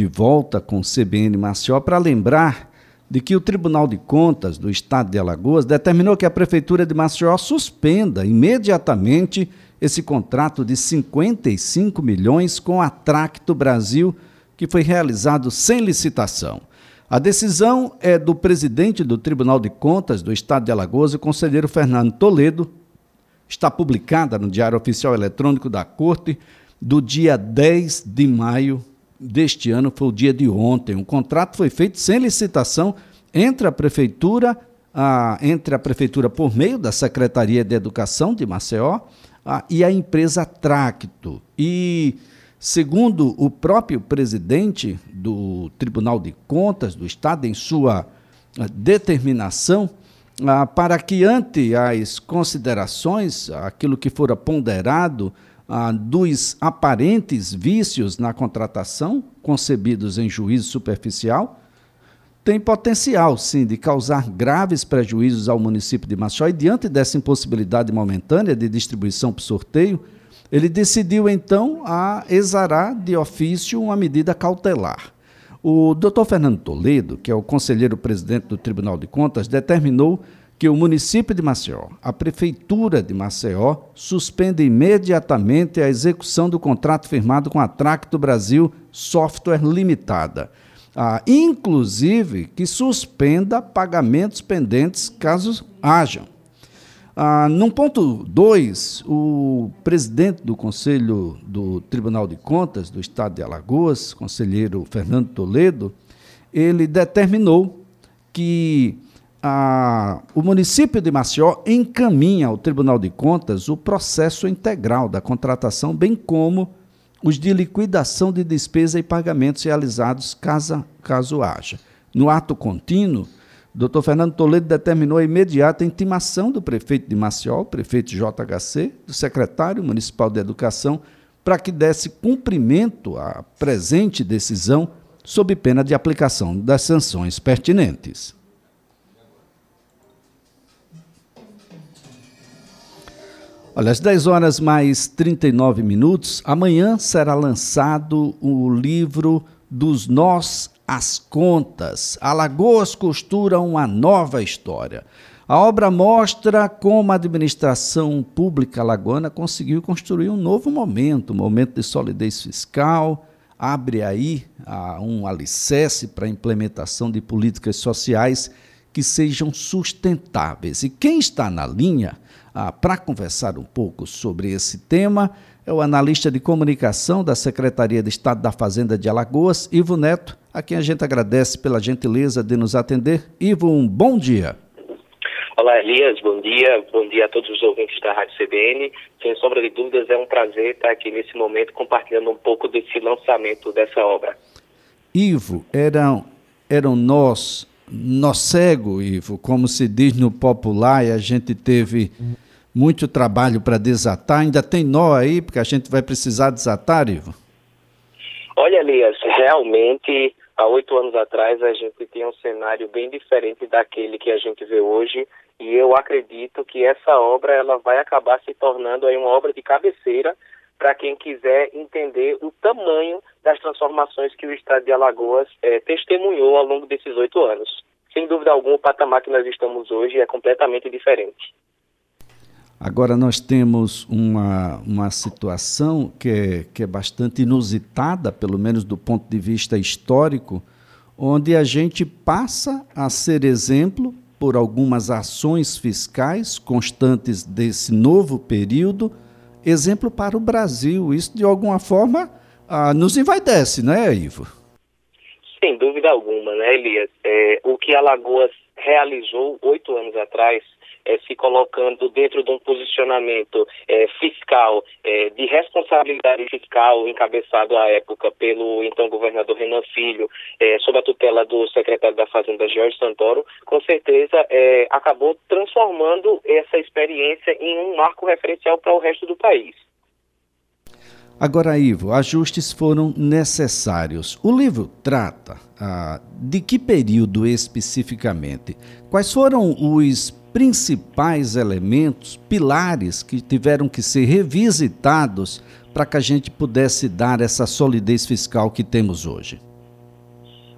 de volta com o CBN Maceió para lembrar de que o Tribunal de Contas do Estado de Alagoas determinou que a Prefeitura de Maceió suspenda imediatamente esse contrato de 55 milhões com a Tracto Brasil, que foi realizado sem licitação. A decisão é do presidente do Tribunal de Contas do Estado de Alagoas, o conselheiro Fernando Toledo. Está publicada no Diário Oficial Eletrônico da Corte do dia 10 de maio deste ano, foi o dia de ontem. O contrato foi feito sem licitação entre a prefeitura, a, entre a prefeitura por meio da Secretaria de Educação de Maceió a, e a empresa Tracto. E segundo o próprio presidente do Tribunal de Contas do Estado, em sua determinação, para que ante as considerações, aquilo que fora ponderado ah, dos aparentes vícios na contratação, concebidos em juízo superficial, tem potencial, sim, de causar graves prejuízos ao município de Maceió e, diante dessa impossibilidade momentânea de distribuição por sorteio, ele decidiu, então, a exarar de ofício uma medida cautelar. O doutor Fernando Toledo, que é o conselheiro presidente do Tribunal de Contas, determinou que o município de Maceió, a prefeitura de Maceió, suspende imediatamente a execução do contrato firmado com a Tracto Brasil Software Limitada. Ah, inclusive que suspenda pagamentos pendentes caso hajam. Ah, no ponto 2, o presidente do Conselho do Tribunal de Contas do Estado de Alagoas, conselheiro Fernando Toledo, ele determinou que a, o município de Maceió encaminha ao Tribunal de Contas o processo integral da contratação, bem como os de liquidação de despesa e pagamentos realizados caso, caso haja. No ato contínuo, doutor Fernando Toledo determinou a imediata intimação do prefeito de Maceió, prefeito JHC, do secretário municipal de Educação, para que desse cumprimento à presente decisão, sob pena de aplicação das sanções pertinentes. Olha, às 10 horas mais 39 minutos, amanhã será lançado o livro dos Nós às Contas. Alagoas costura uma nova história. A obra mostra como a administração pública alagoana conseguiu construir um novo momento, um momento de solidez fiscal, abre aí ah, um alicerce para a implementação de políticas sociais que sejam sustentáveis. E quem está na linha ah, para conversar um pouco sobre esse tema é o analista de comunicação da Secretaria de Estado da Fazenda de Alagoas, Ivo Neto, a quem a gente agradece pela gentileza de nos atender. Ivo, um bom dia. Olá, Elias, bom dia. Bom dia a todos os ouvintes da Rádio CBN. Sem sombra de dúvidas, é um prazer estar aqui nesse momento compartilhando um pouco desse lançamento dessa obra. Ivo, eram, eram nós nó cego, Ivo, como se diz no popular, e a gente teve muito trabalho para desatar. Ainda tem nó aí, porque a gente vai precisar desatar, Ivo? Olha, Elias, realmente, há oito anos atrás, a gente tinha um cenário bem diferente daquele que a gente vê hoje, e eu acredito que essa obra ela vai acabar se tornando aí uma obra de cabeceira para quem quiser entender o tamanho das transformações que o Estado de Alagoas é, testemunhou ao longo desses oito anos. Sem dúvida alguma, o patamar que nós estamos hoje é completamente diferente. Agora, nós temos uma, uma situação que é, que é bastante inusitada, pelo menos do ponto de vista histórico, onde a gente passa a ser exemplo por algumas ações fiscais constantes desse novo período exemplo para o Brasil. Isso, de alguma forma, ah, nos envaidece, não é, Ivo? Sem dúvida alguma, né, Elias? É, o que Alagoas realizou oito anos atrás é, se colocando dentro de um posicionamento é, fiscal, é, de responsabilidade fiscal, encabeçado à época pelo então governador Renan Filho, sob a tutela do secretário da Fazenda Jorge Santoro, com certeza acabou transformando essa experiência em um marco referencial para o resto do país. Agora, Ivo, ajustes foram necessários. O livro trata ah, de que período especificamente? Quais foram os principais elementos, pilares que tiveram que ser revisitados para que a gente pudesse dar essa solidez fiscal que temos hoje?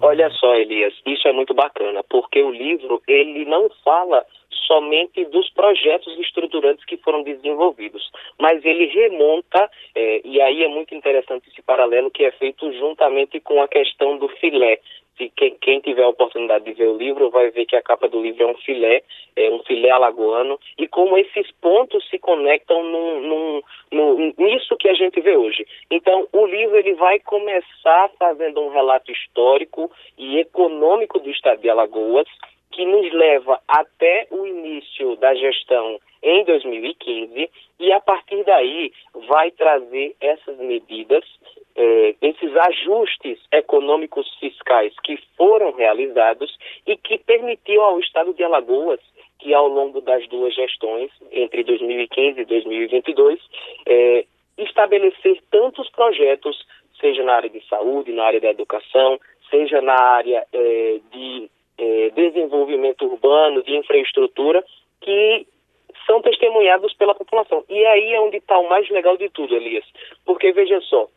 Olha só, Elias, isso é muito bacana, porque o livro ele não fala somente dos projetos estruturantes que foram desenvolvidos, mas ele remonta, é, e aí é muito interessante esse paralelo que é feito juntamente com a questão do filé, se quem, quem, tiver a oportunidade de ver o livro vai ver que a capa do livro é um filé, é um filé alagoano, e como esses pontos se conectam num, num, nisso que a gente vê hoje. Então, o livro ele vai começar fazendo um relato histórico e econômico do estado de Alagoas, que nos leva até o início da gestão em 2015 e a partir daí vai trazer essas medidas, eh, esses ajustes econômicos fiscais que foram realizados e que permitiu ao Estado de Alagoas que ao longo das duas gestões, entre 2015 e 2022, eh, estabelecer tantos projetos, seja na área de saúde, na área da educação, seja na área eh, de eh, desenvolvimento urbano, de infraestrutura, que são testemunhados pela população. E aí é onde está o mais legal de tudo, Elias. Porque, veja só,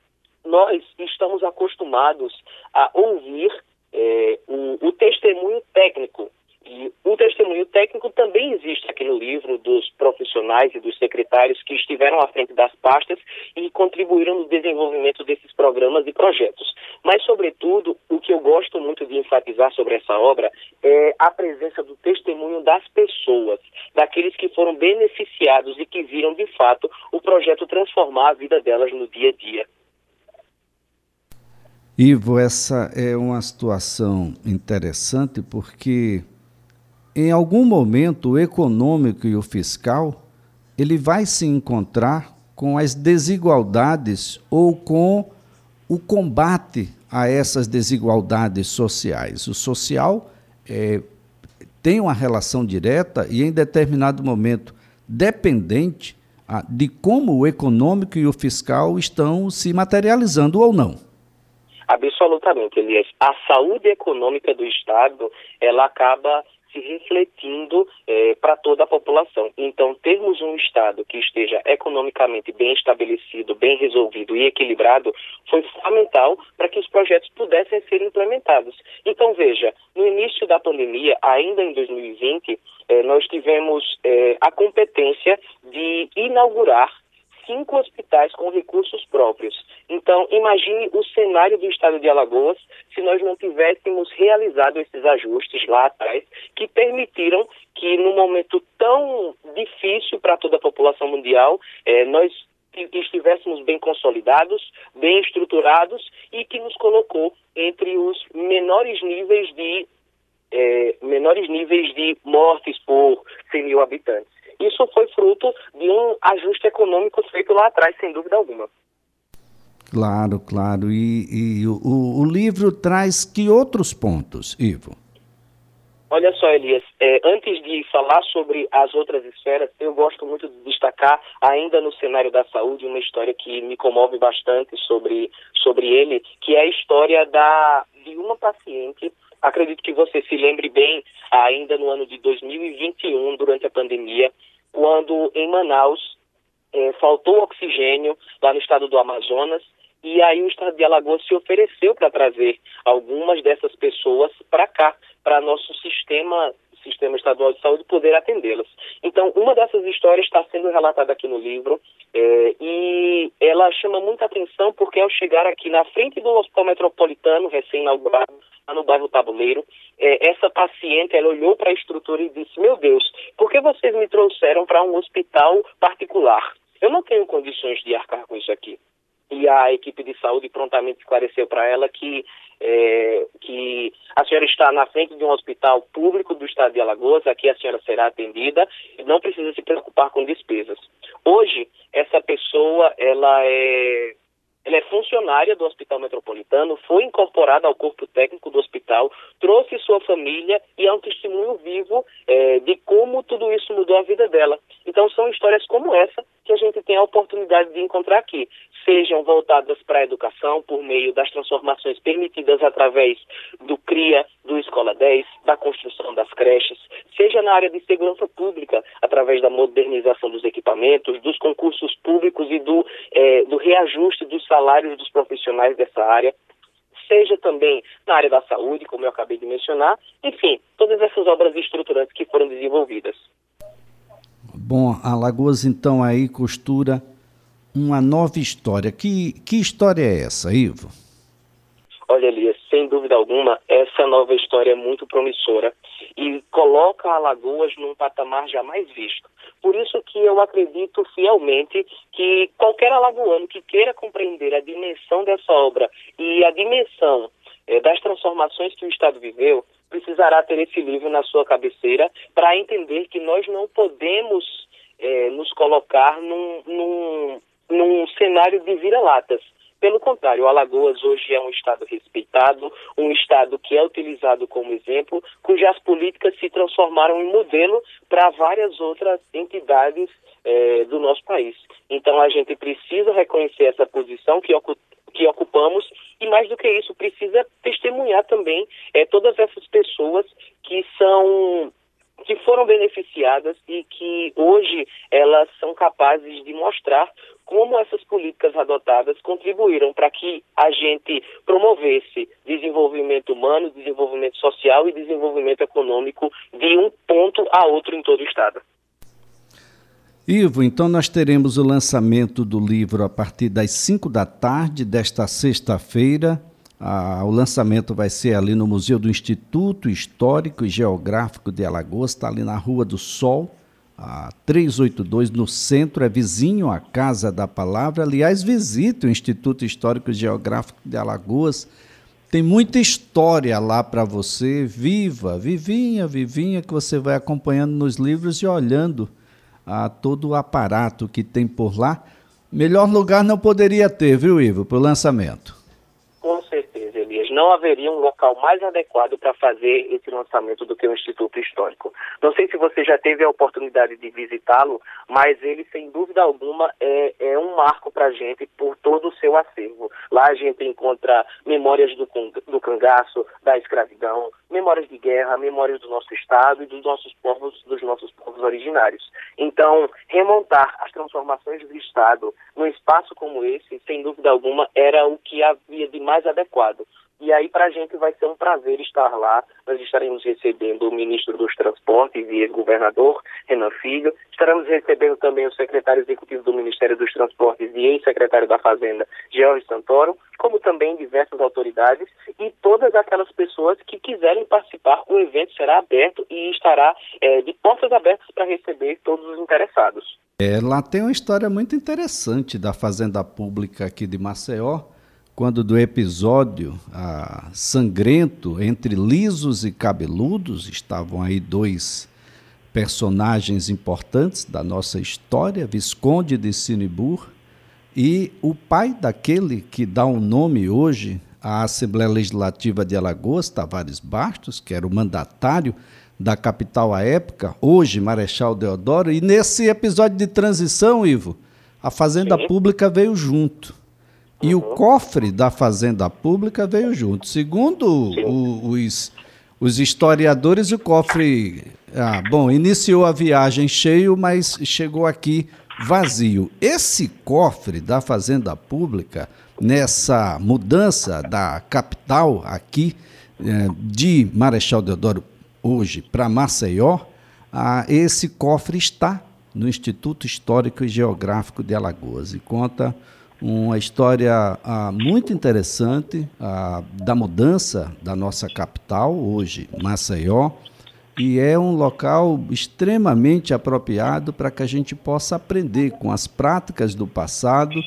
nós estamos acostumados a ouvir é, o, o testemunho técnico e o testemunho técnico também existe aqui no livro dos profissionais e dos secretários que estiveram à frente das pastas e contribuíram no desenvolvimento desses programas e projetos. Mas, sobretudo, o que eu gosto muito de enfatizar sobre essa obra é a presença do testemunho das pessoas, daqueles que foram beneficiados e que viram, de fato, o projeto transformar a vida delas no dia a dia. Ivo, essa é uma situação interessante porque em algum momento o econômico e o fiscal ele vai se encontrar com as desigualdades ou com o combate a essas desigualdades sociais. O social é, tem uma relação direta e, em determinado momento, dependente a, de como o econômico e o fiscal estão se materializando ou não. Absolutamente, Elias. A saúde econômica do Estado ela acaba se refletindo é, para toda a população. Então, termos um Estado que esteja economicamente bem estabelecido, bem resolvido e equilibrado foi fundamental para que os projetos pudessem ser implementados. Então, veja, no início da pandemia, ainda em 2020, é, nós tivemos é, a competência de inaugurar cinco hospitais com recursos próprios. Então, imagine o cenário do estado de Alagoas se nós não tivéssemos realizado esses ajustes lá atrás, que permitiram que, num momento tão difícil para toda a população mundial, eh, nós estivéssemos bem consolidados, bem estruturados e que nos colocou entre os menores níveis de eh, menores níveis de mortes por 100 mil habitantes. Isso foi fruto de um ajuste econômico feito lá atrás, sem dúvida alguma. Claro, claro. E, e o, o, livro traz que outros pontos, Ivo? Olha só, Elias, é, antes de falar sobre as outras esferas, eu gosto muito de destacar, ainda no cenário da saúde, uma história que me comove bastante sobre, sobre ele, que é a história da, de uma paciente Acredito que você se lembre bem, ainda no ano de 2021, durante a pandemia, quando em Manaus é, faltou oxigênio lá no estado do Amazonas e aí o estado de Alagoas se ofereceu para trazer algumas dessas pessoas para cá, para nosso sistema sistema estadual de saúde poder atendê-las. Então, uma dessas histórias está sendo relatada aqui no livro é, e ela chama muita atenção porque ao chegar aqui na frente do Hospital Metropolitano, recém-inaugurado, no bairro Tabuleiro, é, essa paciente, ela olhou para a estrutura e disse, meu Deus, por que vocês me trouxeram para um hospital particular? Eu não tenho condições de arcar com isso aqui. E a equipe de saúde prontamente esclareceu para ela que, é, que a senhora está na frente de um hospital público do estado de Alagoas, aqui a senhora será atendida não precisa se preocupar com despesas. Hoje, essa pessoa, ela é ela é funcionária do Hospital Metropolitano, foi incorporada ao corpo técnico do hospital, trouxe sua família e é um testemunho vivo é, de como tudo isso mudou a vida dela. Então, são histórias como essa gente tem a oportunidade de encontrar aqui sejam voltadas para a educação por meio das transformações permitidas através do CRIA, do Escola 10, da construção das creches, seja na área de segurança pública, através da modernização dos equipamentos, dos concursos públicos e do, é, do reajuste dos salários dos profissionais dessa área, seja também na área da saúde, como eu acabei de mencionar, enfim, todas essas obras estruturantes que foram desenvolvidas. Bom, Alagoas então aí costura uma nova história. Que, que história é essa, Ivo? Olha, Elias, sem dúvida alguma, essa nova história é muito promissora e coloca Alagoas num patamar jamais visto. Por isso que eu acredito fielmente que qualquer alagoano que queira compreender a dimensão dessa obra e a dimensão eh, das transformações que o Estado viveu, precisará ter esse livro na sua cabeceira para entender que nós não podemos eh, nos colocar num, num, num cenário de vira-latas pelo contrário, o Alagoas hoje é um estado respeitado, um estado que é utilizado como exemplo, cujas políticas se transformaram em modelo para várias outras entidades eh, do nosso país. Então a gente precisa reconhecer essa posição que, que ocupamos e mais do que isso precisa testemunhar também eh, todas essas pessoas que são que foram beneficiadas e que hoje elas são capazes de mostrar como essas políticas adotadas contribuíram para que a gente promovesse desenvolvimento humano, desenvolvimento social e desenvolvimento econômico de um ponto a outro em todo o estado. Ivo, então nós teremos o lançamento do livro a partir das 5 da tarde desta sexta-feira. Ah, o lançamento vai ser ali no Museu do Instituto Histórico e Geográfico de Alagoas, está ali na Rua do Sol, a 382 no centro, é vizinho à Casa da Palavra. Aliás, visite o Instituto Histórico e Geográfico de Alagoas. Tem muita história lá para você, viva, vivinha, vivinha, que você vai acompanhando nos livros e olhando a todo o aparato que tem por lá. Melhor lugar não poderia ter, viu, Ivo, para o lançamento não haveria um local mais adequado para fazer esse lançamento do que o Instituto Histórico. Não sei se você já teve a oportunidade de visitá-lo, mas ele, sem dúvida alguma, é, é um marco para a gente por todo o seu acervo. Lá a gente encontra memórias do, do cangaço, da escravidão, memórias de guerra, memórias do nosso Estado e dos nossos povos, dos nossos povos originários. Então, remontar as transformações do Estado num espaço como esse, sem dúvida alguma, era o que havia de mais adequado. E aí, para a gente vai ser um prazer estar lá. Nós estaremos recebendo o ministro dos Transportes e ex-governador, Renan Filho. Estaremos recebendo também o secretário executivo do Ministério dos Transportes e ex-secretário da Fazenda, George Santoro, como também diversas autoridades e todas aquelas pessoas que quiserem participar. O evento será aberto e estará é, de portas abertas para receber todos os interessados. É, lá tem uma história muito interessante da Fazenda Pública aqui de Maceió quando do episódio ah, sangrento entre lisos e cabeludos, estavam aí dois personagens importantes da nossa história, Visconde de Sinibur e o pai daquele que dá o um nome hoje à Assembleia Legislativa de Alagoas, Tavares Bastos, que era o mandatário da capital à época, hoje Marechal Deodoro, e nesse episódio de transição, Ivo, a Fazenda Sim. Pública veio junto. E uhum. o cofre da fazenda pública veio junto. Segundo o, os, os historiadores, o cofre, ah, bom, iniciou a viagem cheio, mas chegou aqui vazio. Esse cofre da fazenda pública, nessa mudança da capital aqui eh, de Marechal Deodoro hoje para Maceió, ah, esse cofre está no Instituto Histórico e Geográfico de Alagoas e conta uma história ah, muito interessante ah, da mudança da nossa capital, hoje Maceió, e é um local extremamente apropriado para que a gente possa aprender com as práticas do passado,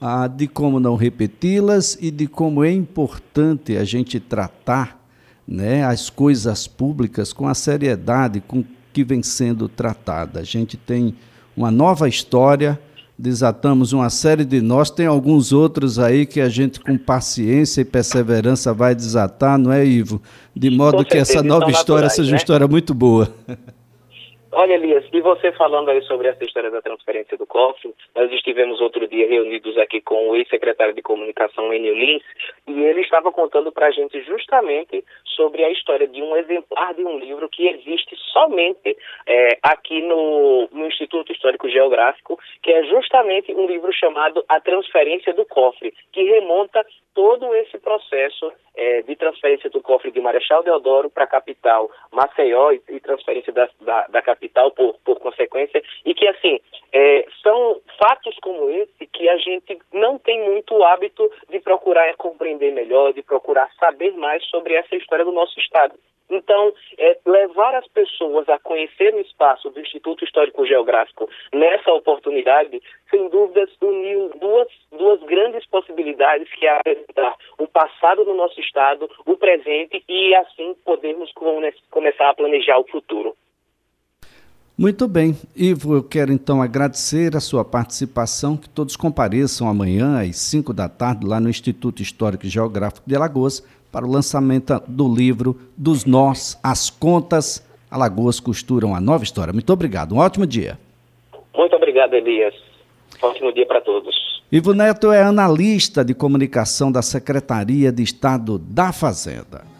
ah, de como não repeti-las e de como é importante a gente tratar né, as coisas públicas com a seriedade com que vem sendo tratada. A gente tem uma nova história desatamos uma série de nós, tem alguns outros aí que a gente com paciência e perseverança vai desatar, não é, Ivo? De modo que essa nova história naturais, seja né? uma história muito boa. Olha, Elias, e você falando aí sobre essa história da transferência do cofre, nós estivemos outro dia reunidos aqui com o ex-secretário de comunicação, Enio Lins, e ele estava contando para a gente justamente sobre a história de um exemplar de um livro que existe somente é, aqui no, no Instituto Histórico Geográfico, que é justamente um livro chamado A Transferência do Cofre, que remonta todo esse processo é, de transferência do cofre de Marechal Deodoro para a capital, Maceió, e, e transferência da, da, da, capital por, por consequência, e que, assim, é, são fatos como esse que a gente não tem muito hábito de procurar compreender melhor, de procurar saber mais sobre essa história do nosso Estado. Então, é, levar as pessoas a conhecer o espaço do Instituto Histórico Geográfico nessa oportunidade, sem dúvidas, uniu duas, duas grandes possibilidades que é apresentar o passado do nosso Estado, o presente e, assim, podermos come começar a planejar o futuro. Muito bem. Ivo, eu quero então agradecer a sua participação, que todos compareçam amanhã às 5 da tarde lá no Instituto Histórico e Geográfico de Alagoas para o lançamento do livro Dos Nós, as Contas, Alagoas Costuram a Nova História. Muito obrigado, um ótimo dia. Muito obrigado, Elias. Ótimo dia para todos. Ivo Neto é analista de comunicação da Secretaria de Estado da Fazenda.